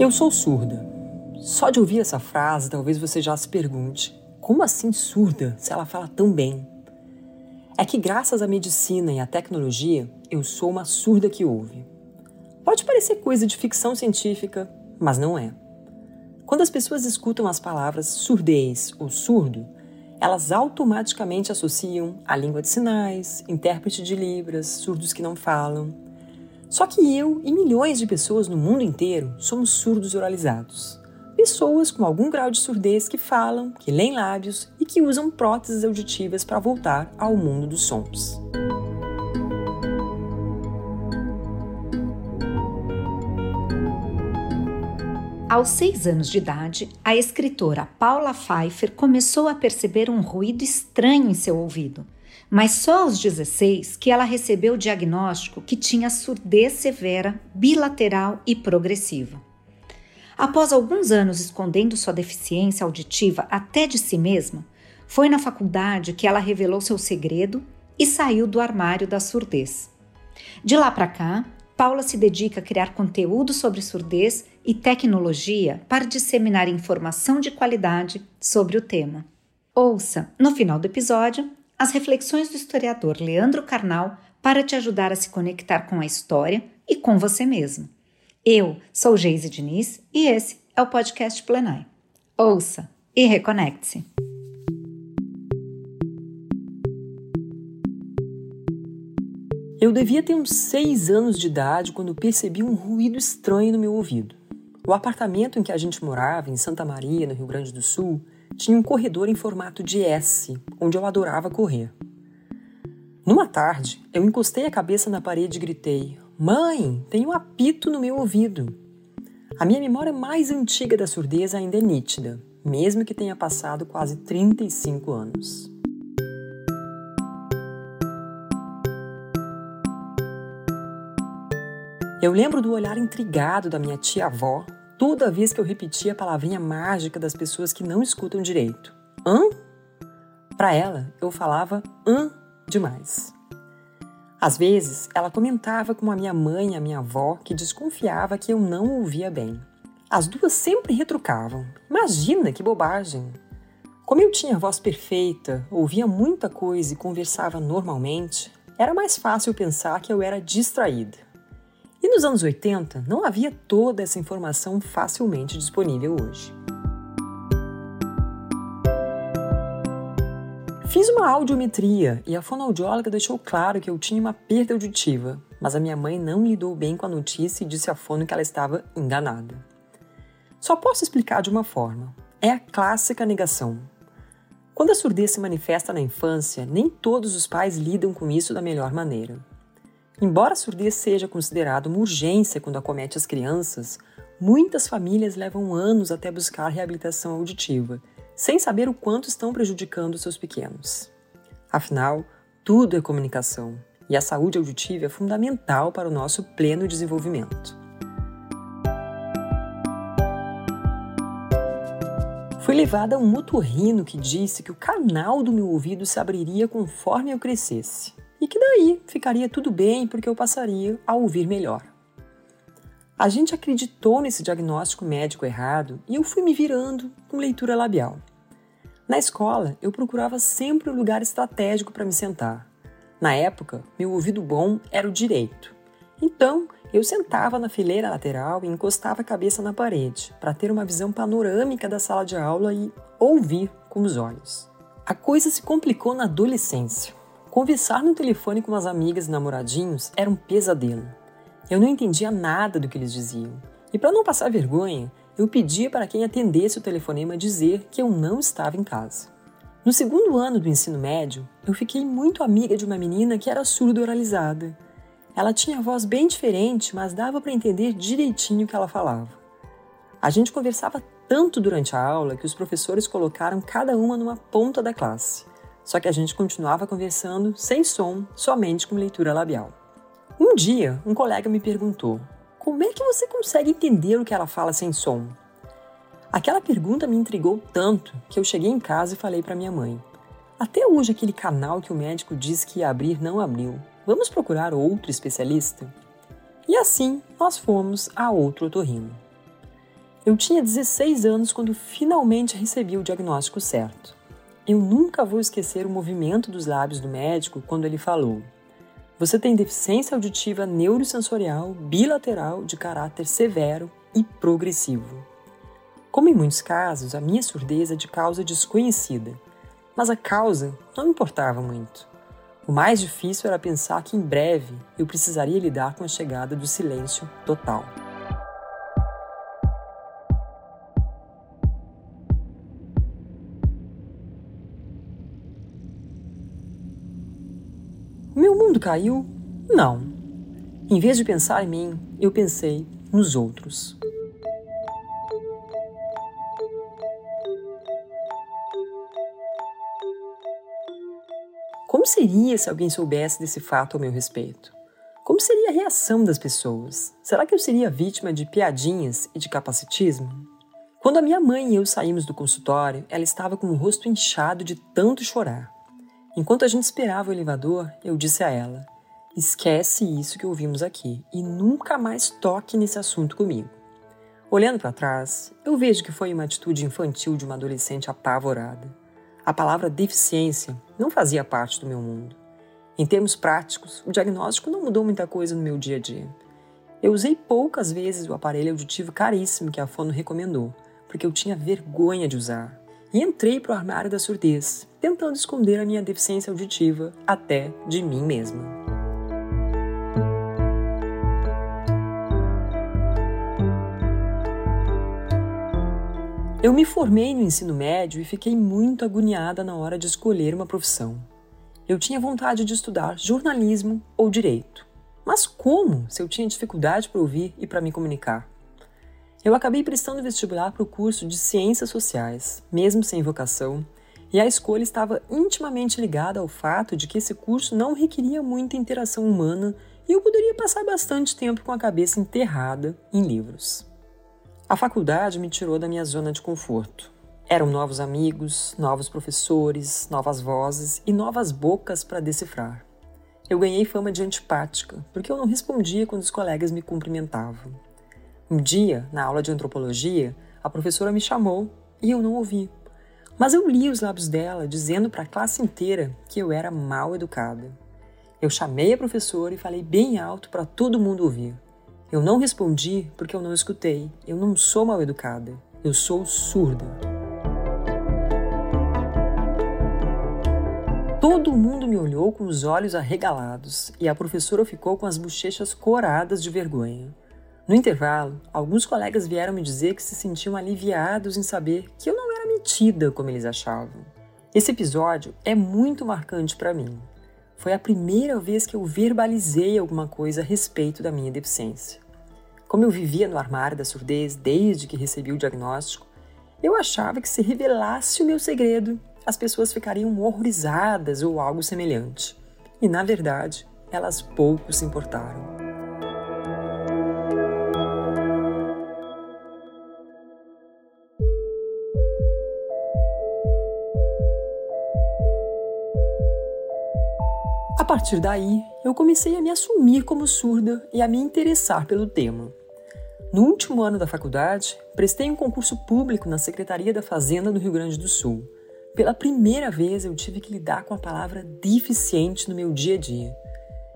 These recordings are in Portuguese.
Eu sou surda. Só de ouvir essa frase, talvez você já se pergunte: como assim surda se ela fala tão bem? É que, graças à medicina e à tecnologia, eu sou uma surda que ouve. Pode parecer coisa de ficção científica, mas não é. Quando as pessoas escutam as palavras surdez ou surdo, elas automaticamente associam a língua de sinais, intérprete de libras, surdos que não falam. Só que eu e milhões de pessoas no mundo inteiro somos surdos oralizados. Pessoas com algum grau de surdez que falam, que leem lábios e que usam próteses auditivas para voltar ao mundo dos sons. Aos seis anos de idade, a escritora Paula Pfeiffer começou a perceber um ruído estranho em seu ouvido mas só aos 16 que ela recebeu o diagnóstico que tinha surdez severa, bilateral e progressiva. Após alguns anos escondendo sua deficiência auditiva até de si mesma, foi na faculdade que ela revelou seu segredo e saiu do armário da surdez. De lá para cá, Paula se dedica a criar conteúdo sobre surdez e tecnologia para disseminar informação de qualidade sobre o tema. Ouça, no final do episódio, as reflexões do historiador Leandro Carnal para te ajudar a se conectar com a história e com você mesmo. Eu sou Geise Diniz e esse é o podcast Plenai. Ouça e reconecte-se. Eu devia ter uns seis anos de idade quando percebi um ruído estranho no meu ouvido. O apartamento em que a gente morava, em Santa Maria, no Rio Grande do Sul, tinha um corredor em formato de S, onde eu adorava correr. Numa tarde, eu encostei a cabeça na parede e gritei: Mãe, tem um apito no meu ouvido. A minha memória mais antiga da surdez ainda é nítida, mesmo que tenha passado quase 35 anos. Eu lembro do olhar intrigado da minha tia-avó toda vez que eu repetia a palavrinha mágica das pessoas que não escutam direito. Hã? Para ela, eu falava hã demais. Às vezes, ela comentava com a minha mãe e a minha avó que desconfiava que eu não ouvia bem. As duas sempre retrucavam. Imagina que bobagem! Como eu tinha voz perfeita, ouvia muita coisa e conversava normalmente, era mais fácil pensar que eu era distraída. E nos anos 80 não havia toda essa informação facilmente disponível hoje. Fiz uma audiometria e a fonoaudióloga deixou claro que eu tinha uma perda auditiva, mas a minha mãe não lidou bem com a notícia e disse à fono que ela estava enganada. Só posso explicar de uma forma: é a clássica negação. Quando a surdez se manifesta na infância, nem todos os pais lidam com isso da melhor maneira. Embora a surdez seja considerada uma urgência quando acomete as crianças, muitas famílias levam anos até buscar reabilitação auditiva, sem saber o quanto estão prejudicando seus pequenos. Afinal, tudo é comunicação e a saúde auditiva é fundamental para o nosso pleno desenvolvimento. Fui levada a um muturrino que disse que o canal do meu ouvido se abriria conforme eu crescesse e que daí ficaria tudo bem porque eu passaria a ouvir melhor. A gente acreditou nesse diagnóstico médico errado e eu fui me virando com leitura labial. Na escola, eu procurava sempre um lugar estratégico para me sentar. Na época, meu ouvido bom era o direito. Então, eu sentava na fileira lateral e encostava a cabeça na parede, para ter uma visão panorâmica da sala de aula e ouvir com os olhos. A coisa se complicou na adolescência. Conversar no telefone com as amigas e namoradinhos era um pesadelo. Eu não entendia nada do que eles diziam. E para não passar vergonha, eu pedia para quem atendesse o telefonema dizer que eu não estava em casa. No segundo ano do ensino médio, eu fiquei muito amiga de uma menina que era surdo-oralizada. Ela tinha voz bem diferente, mas dava para entender direitinho o que ela falava. A gente conversava tanto durante a aula que os professores colocaram cada uma numa ponta da classe. Só que a gente continuava conversando sem som, somente com leitura labial. Um dia, um colega me perguntou: Como é que você consegue entender o que ela fala sem som? Aquela pergunta me intrigou tanto que eu cheguei em casa e falei para minha mãe: Até hoje aquele canal que o médico disse que ia abrir não abriu. Vamos procurar outro especialista? E assim nós fomos a outro otorrino. Eu tinha 16 anos quando finalmente recebi o diagnóstico certo. Eu nunca vou esquecer o movimento dos lábios do médico quando ele falou: Você tem deficiência auditiva neurosensorial bilateral de caráter severo e progressivo. Como em muitos casos, a minha surdez é de causa desconhecida, mas a causa não importava muito. O mais difícil era pensar que em breve eu precisaria lidar com a chegada do silêncio total. Meu mundo caiu? Não. Em vez de pensar em mim, eu pensei nos outros. Como seria se alguém soubesse desse fato ao meu respeito? Como seria a reação das pessoas? Será que eu seria vítima de piadinhas e de capacitismo? Quando a minha mãe e eu saímos do consultório, ela estava com o rosto inchado de tanto chorar. Enquanto a gente esperava o elevador, eu disse a ela: Esquece isso que ouvimos aqui e nunca mais toque nesse assunto comigo. Olhando para trás, eu vejo que foi uma atitude infantil de uma adolescente apavorada. A palavra deficiência não fazia parte do meu mundo. Em termos práticos, o diagnóstico não mudou muita coisa no meu dia a dia. Eu usei poucas vezes o aparelho auditivo caríssimo que a Fono recomendou, porque eu tinha vergonha de usar. E entrei para o armário da surdez, tentando esconder a minha deficiência auditiva até de mim mesma. Eu me formei no ensino médio e fiquei muito agoniada na hora de escolher uma profissão. Eu tinha vontade de estudar jornalismo ou direito. Mas como, se eu tinha dificuldade para ouvir e para me comunicar? Eu acabei prestando vestibular para o curso de Ciências Sociais, mesmo sem vocação, e a escolha estava intimamente ligada ao fato de que esse curso não requeria muita interação humana e eu poderia passar bastante tempo com a cabeça enterrada em livros. A faculdade me tirou da minha zona de conforto. Eram novos amigos, novos professores, novas vozes e novas bocas para decifrar. Eu ganhei fama de antipática, porque eu não respondia quando os colegas me cumprimentavam. Um dia, na aula de antropologia, a professora me chamou e eu não ouvi. Mas eu li os lábios dela dizendo para a classe inteira que eu era mal educada. Eu chamei a professora e falei bem alto para todo mundo ouvir. Eu não respondi porque eu não escutei. Eu não sou mal educada. Eu sou surda. Todo mundo me olhou com os olhos arregalados e a professora ficou com as bochechas coradas de vergonha. No intervalo, alguns colegas vieram me dizer que se sentiam aliviados em saber que eu não era metida como eles achavam. Esse episódio é muito marcante para mim. Foi a primeira vez que eu verbalizei alguma coisa a respeito da minha deficiência. Como eu vivia no armário da surdez desde que recebi o diagnóstico, eu achava que se revelasse o meu segredo, as pessoas ficariam horrorizadas ou algo semelhante. E na verdade, elas pouco se importaram. Partir daí, eu comecei a me assumir como surda e a me interessar pelo tema. No último ano da faculdade, prestei um concurso público na Secretaria da Fazenda do Rio Grande do Sul. Pela primeira vez, eu tive que lidar com a palavra deficiente no meu dia a dia.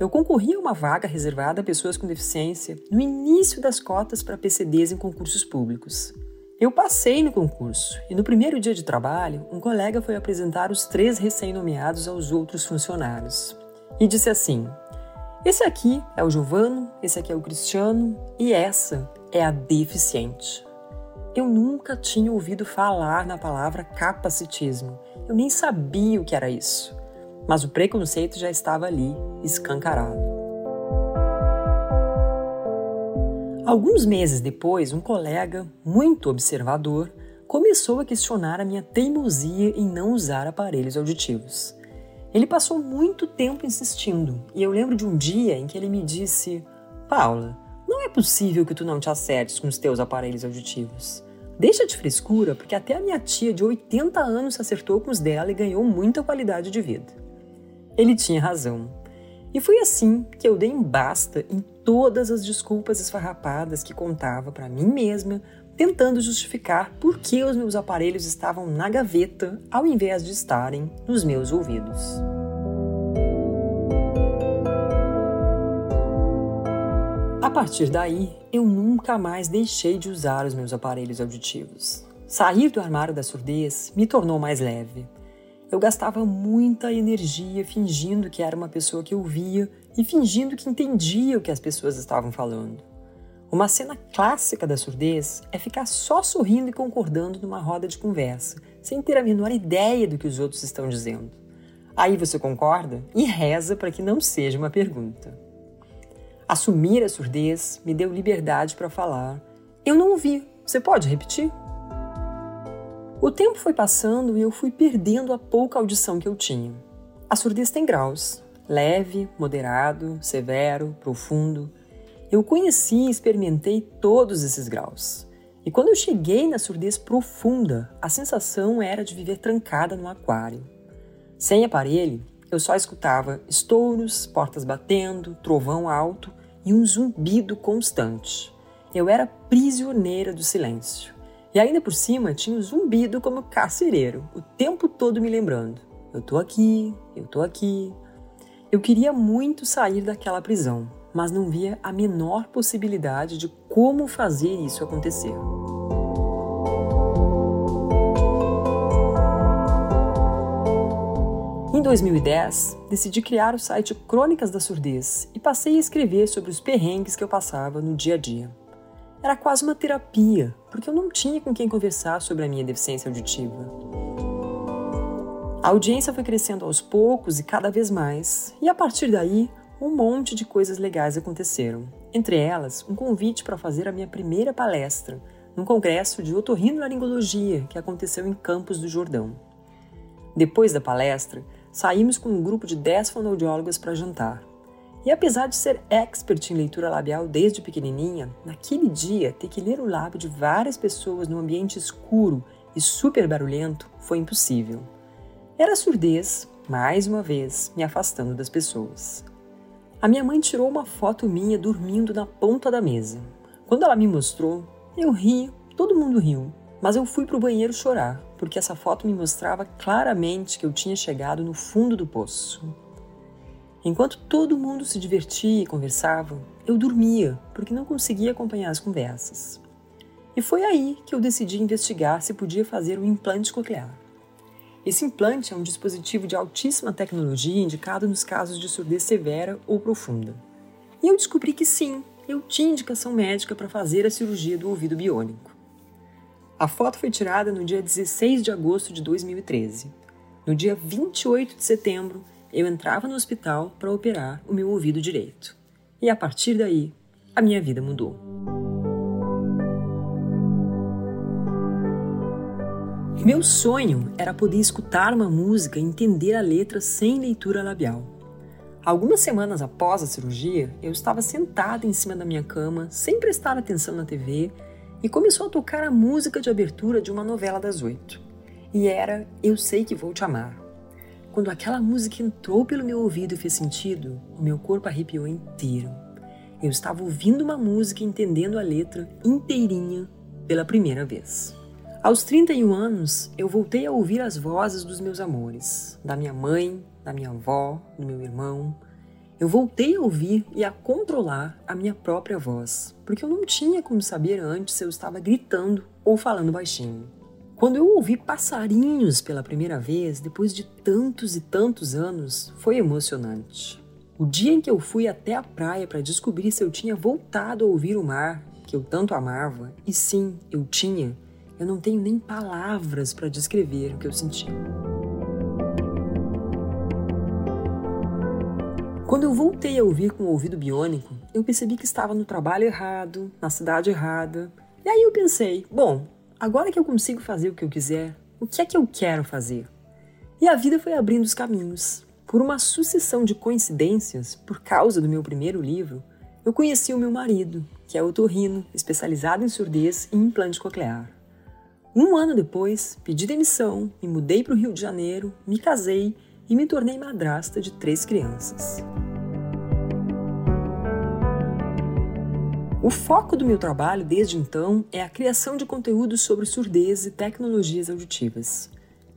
Eu concorri a uma vaga reservada a pessoas com deficiência no início das cotas para PCDs em concursos públicos. Eu passei no concurso e no primeiro dia de trabalho, um colega foi apresentar os três recém-nomeados aos outros funcionários e disse assim: Esse aqui é o Giovano, esse aqui é o Cristiano e essa é a deficiente. Eu nunca tinha ouvido falar na palavra capacitismo. Eu nem sabia o que era isso. Mas o preconceito já estava ali, escancarado. Alguns meses depois, um colega, muito observador, começou a questionar a minha teimosia em não usar aparelhos auditivos. Ele passou muito tempo insistindo, e eu lembro de um dia em que ele me disse: Paula, não é possível que tu não te acertes com os teus aparelhos auditivos. Deixa de frescura, porque até a minha tia de 80 anos se acertou com os dela e ganhou muita qualidade de vida. Ele tinha razão. E foi assim que eu dei um basta em todas as desculpas esfarrapadas que contava para mim mesma tentando justificar por que os meus aparelhos estavam na gaveta ao invés de estarem nos meus ouvidos. A partir daí, eu nunca mais deixei de usar os meus aparelhos auditivos. Sair do armário da surdez me tornou mais leve. Eu gastava muita energia fingindo que era uma pessoa que ouvia e fingindo que entendia o que as pessoas estavam falando. Uma cena clássica da surdez é ficar só sorrindo e concordando numa roda de conversa, sem ter a menor ideia do que os outros estão dizendo. Aí você concorda e reza para que não seja uma pergunta. Assumir a surdez me deu liberdade para falar. Eu não ouvi. Você pode repetir? O tempo foi passando e eu fui perdendo a pouca audição que eu tinha. A surdez tem graus: leve, moderado, severo, profundo. Eu conheci e experimentei todos esses graus. E quando eu cheguei na surdez profunda, a sensação era de viver trancada num aquário. Sem aparelho, eu só escutava estouros, portas batendo, trovão alto e um zumbido constante. Eu era prisioneira do silêncio. E ainda por cima tinha o zumbido como carcereiro, o tempo todo me lembrando: eu tô aqui, eu tô aqui. Eu queria muito sair daquela prisão, mas não via a menor possibilidade de como fazer isso acontecer. Em 2010, decidi criar o site Crônicas da Surdez e passei a escrever sobre os perrengues que eu passava no dia a dia. Era quase uma terapia, porque eu não tinha com quem conversar sobre a minha deficiência auditiva. A audiência foi crescendo aos poucos e cada vez mais, e a partir daí um monte de coisas legais aconteceram. Entre elas, um convite para fazer a minha primeira palestra num congresso de otorrinolaringologia que aconteceu em Campos do Jordão. Depois da palestra, saímos com um grupo de 10 fonoaudiólogas para jantar. E apesar de ser expert em leitura labial desde pequenininha, naquele dia ter que ler o lábio de várias pessoas num ambiente escuro e super barulhento foi impossível. Era surdez, mais uma vez, me afastando das pessoas. A minha mãe tirou uma foto minha dormindo na ponta da mesa. Quando ela me mostrou, eu ri, todo mundo riu, mas eu fui para o banheiro chorar, porque essa foto me mostrava claramente que eu tinha chegado no fundo do poço. Enquanto todo mundo se divertia e conversava, eu dormia, porque não conseguia acompanhar as conversas. E foi aí que eu decidi investigar se podia fazer o implante coclear. Esse implante é um dispositivo de altíssima tecnologia indicado nos casos de surdez severa ou profunda. E eu descobri que sim, eu tinha indicação médica para fazer a cirurgia do ouvido biônico. A foto foi tirada no dia 16 de agosto de 2013. No dia 28 de setembro, eu entrava no hospital para operar o meu ouvido direito. E a partir daí, a minha vida mudou. Meu sonho era poder escutar uma música e entender a letra sem leitura labial. Algumas semanas após a cirurgia, eu estava sentada em cima da minha cama, sem prestar atenção na TV, e começou a tocar a música de abertura de uma novela das oito. E era Eu Sei Que Vou Te Amar. Quando aquela música entrou pelo meu ouvido e fez sentido, o meu corpo arrepiou inteiro. Eu estava ouvindo uma música e entendendo a letra inteirinha pela primeira vez. Aos 31 anos, eu voltei a ouvir as vozes dos meus amores, da minha mãe, da minha avó, do meu irmão. Eu voltei a ouvir e a controlar a minha própria voz, porque eu não tinha como saber antes se eu estava gritando ou falando baixinho. Quando eu ouvi passarinhos pela primeira vez, depois de tantos e tantos anos, foi emocionante. O dia em que eu fui até a praia para descobrir se eu tinha voltado a ouvir o mar, que eu tanto amava, e sim, eu tinha, eu não tenho nem palavras para descrever o que eu senti. Quando eu voltei a ouvir com o ouvido biônico, eu percebi que estava no trabalho errado, na cidade errada. E aí eu pensei, bom, agora que eu consigo fazer o que eu quiser, o que é que eu quero fazer? E a vida foi abrindo os caminhos. Por uma sucessão de coincidências, por causa do meu primeiro livro, eu conheci o meu marido, que é otorrino, especializado em surdez e implante coclear. Um ano depois, pedi demissão, me mudei para o Rio de Janeiro, me casei e me tornei madrasta de três crianças. O foco do meu trabalho desde então é a criação de conteúdos sobre surdez e tecnologias auditivas.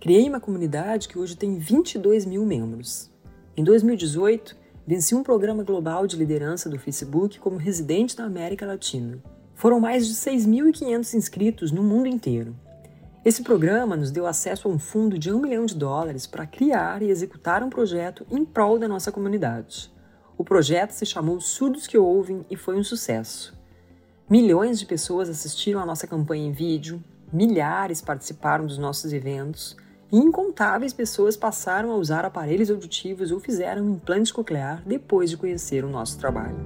Criei uma comunidade que hoje tem 22 mil membros. Em 2018, venci um programa global de liderança do Facebook como residente da América Latina. Foram mais de 6.500 inscritos no mundo inteiro. Esse programa nos deu acesso a um fundo de um milhão de dólares para criar e executar um projeto em prol da nossa comunidade. O projeto se chamou Surdos que Ouvem e foi um sucesso. Milhões de pessoas assistiram à nossa campanha em vídeo, milhares participaram dos nossos eventos e incontáveis pessoas passaram a usar aparelhos auditivos ou fizeram implante coclear depois de conhecer o nosso trabalho.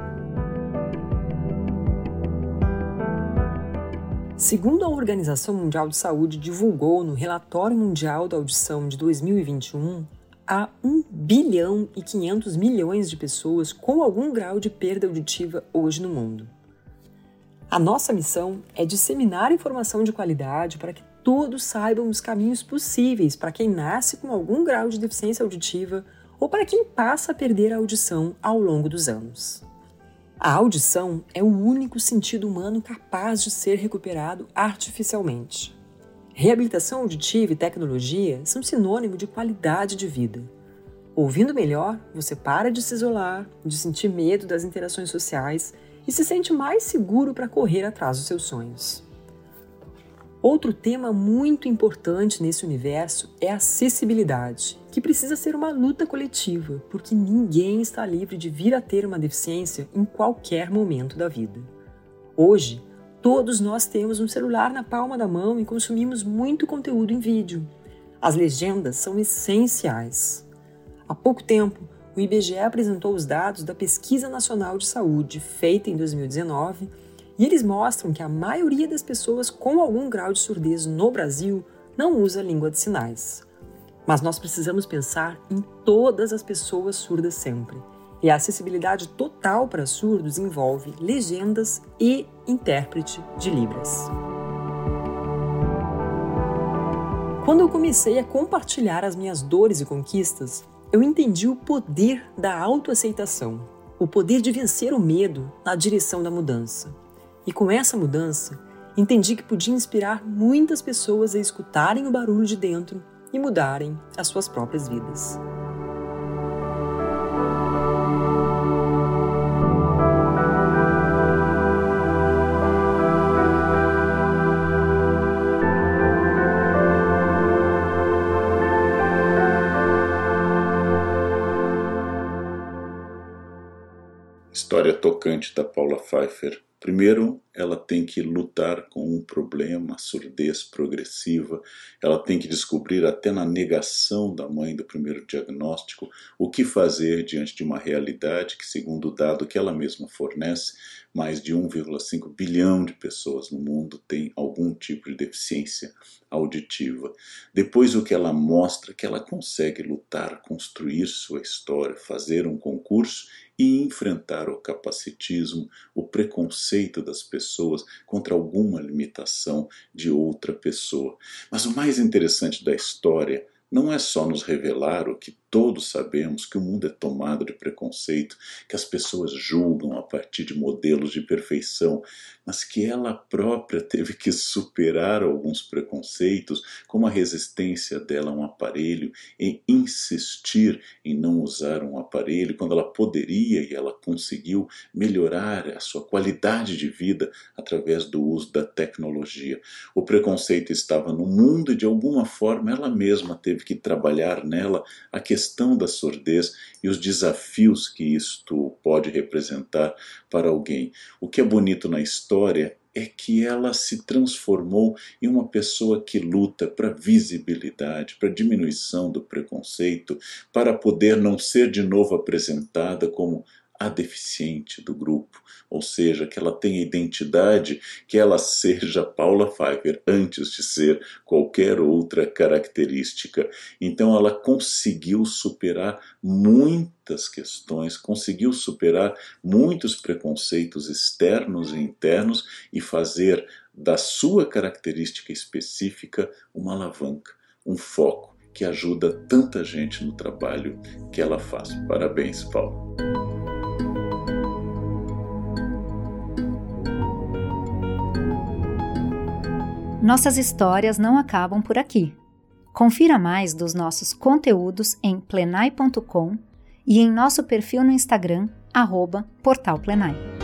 Segundo a Organização Mundial de Saúde divulgou no Relatório Mundial da Audição de 2021, há 1 bilhão e 500 milhões de pessoas com algum grau de perda auditiva hoje no mundo. A nossa missão é disseminar informação de qualidade para que todos saibam os caminhos possíveis para quem nasce com algum grau de deficiência auditiva ou para quem passa a perder a audição ao longo dos anos. A audição é o único sentido humano capaz de ser recuperado artificialmente. Reabilitação auditiva e tecnologia são sinônimo de qualidade de vida. Ouvindo melhor, você para de se isolar, de sentir medo das interações sociais e se sente mais seguro para correr atrás dos seus sonhos. Outro tema muito importante nesse universo é a acessibilidade, que precisa ser uma luta coletiva, porque ninguém está livre de vir a ter uma deficiência em qualquer momento da vida. Hoje, todos nós temos um celular na palma da mão e consumimos muito conteúdo em vídeo. As legendas são essenciais. Há pouco tempo, o IBGE apresentou os dados da Pesquisa Nacional de Saúde, feita em 2019, e eles mostram que a maioria das pessoas com algum grau de surdez no Brasil não usa língua de sinais. Mas nós precisamos pensar em todas as pessoas surdas sempre. E a acessibilidade total para surdos envolve legendas e intérprete de Libras. Quando eu comecei a compartilhar as minhas dores e conquistas, eu entendi o poder da autoaceitação, o poder de vencer o medo na direção da mudança. E com essa mudança, entendi que podia inspirar muitas pessoas a escutarem o barulho de dentro e mudarem as suas próprias vidas. História tocante da Paula Pfeiffer. Primeiro, ela tem que lutar com um problema, a surdez progressiva, ela tem que descobrir, até na negação da mãe do primeiro diagnóstico, o que fazer diante de uma realidade que, segundo o dado que ela mesma fornece, mais de 1,5 bilhão de pessoas no mundo têm algum tipo de deficiência auditiva. Depois, o que ela mostra que ela consegue lutar, construir sua história, fazer um concurso e enfrentar o capacitismo, o preconceito das pessoas contra alguma limitação de outra pessoa. Mas o mais interessante da história não é só nos revelar o que todos sabemos que o mundo é tomado de preconceito, que as pessoas julgam a partir de modelos de perfeição, mas que ela própria teve que superar alguns preconceitos, como a resistência dela a um aparelho, em insistir em não usar um aparelho quando ela poderia e ela conseguiu melhorar a sua qualidade de vida através do uso da tecnologia. O preconceito estava no mundo e de alguma forma ela mesma teve que trabalhar nela a questão questão da surdez e os desafios que isto pode representar para alguém. O que é bonito na história é que ela se transformou em uma pessoa que luta para visibilidade, para diminuição do preconceito, para poder não ser de novo apresentada como a deficiente do grupo, ou seja, que ela tenha identidade, que ela seja Paula Pfeiffer antes de ser qualquer outra característica. Então ela conseguiu superar muitas questões, conseguiu superar muitos preconceitos externos e internos e fazer da sua característica específica uma alavanca, um foco que ajuda tanta gente no trabalho que ela faz. Parabéns, Paula. Nossas histórias não acabam por aqui. Confira mais dos nossos conteúdos em plenai.com e em nosso perfil no Instagram, arroba Plenai.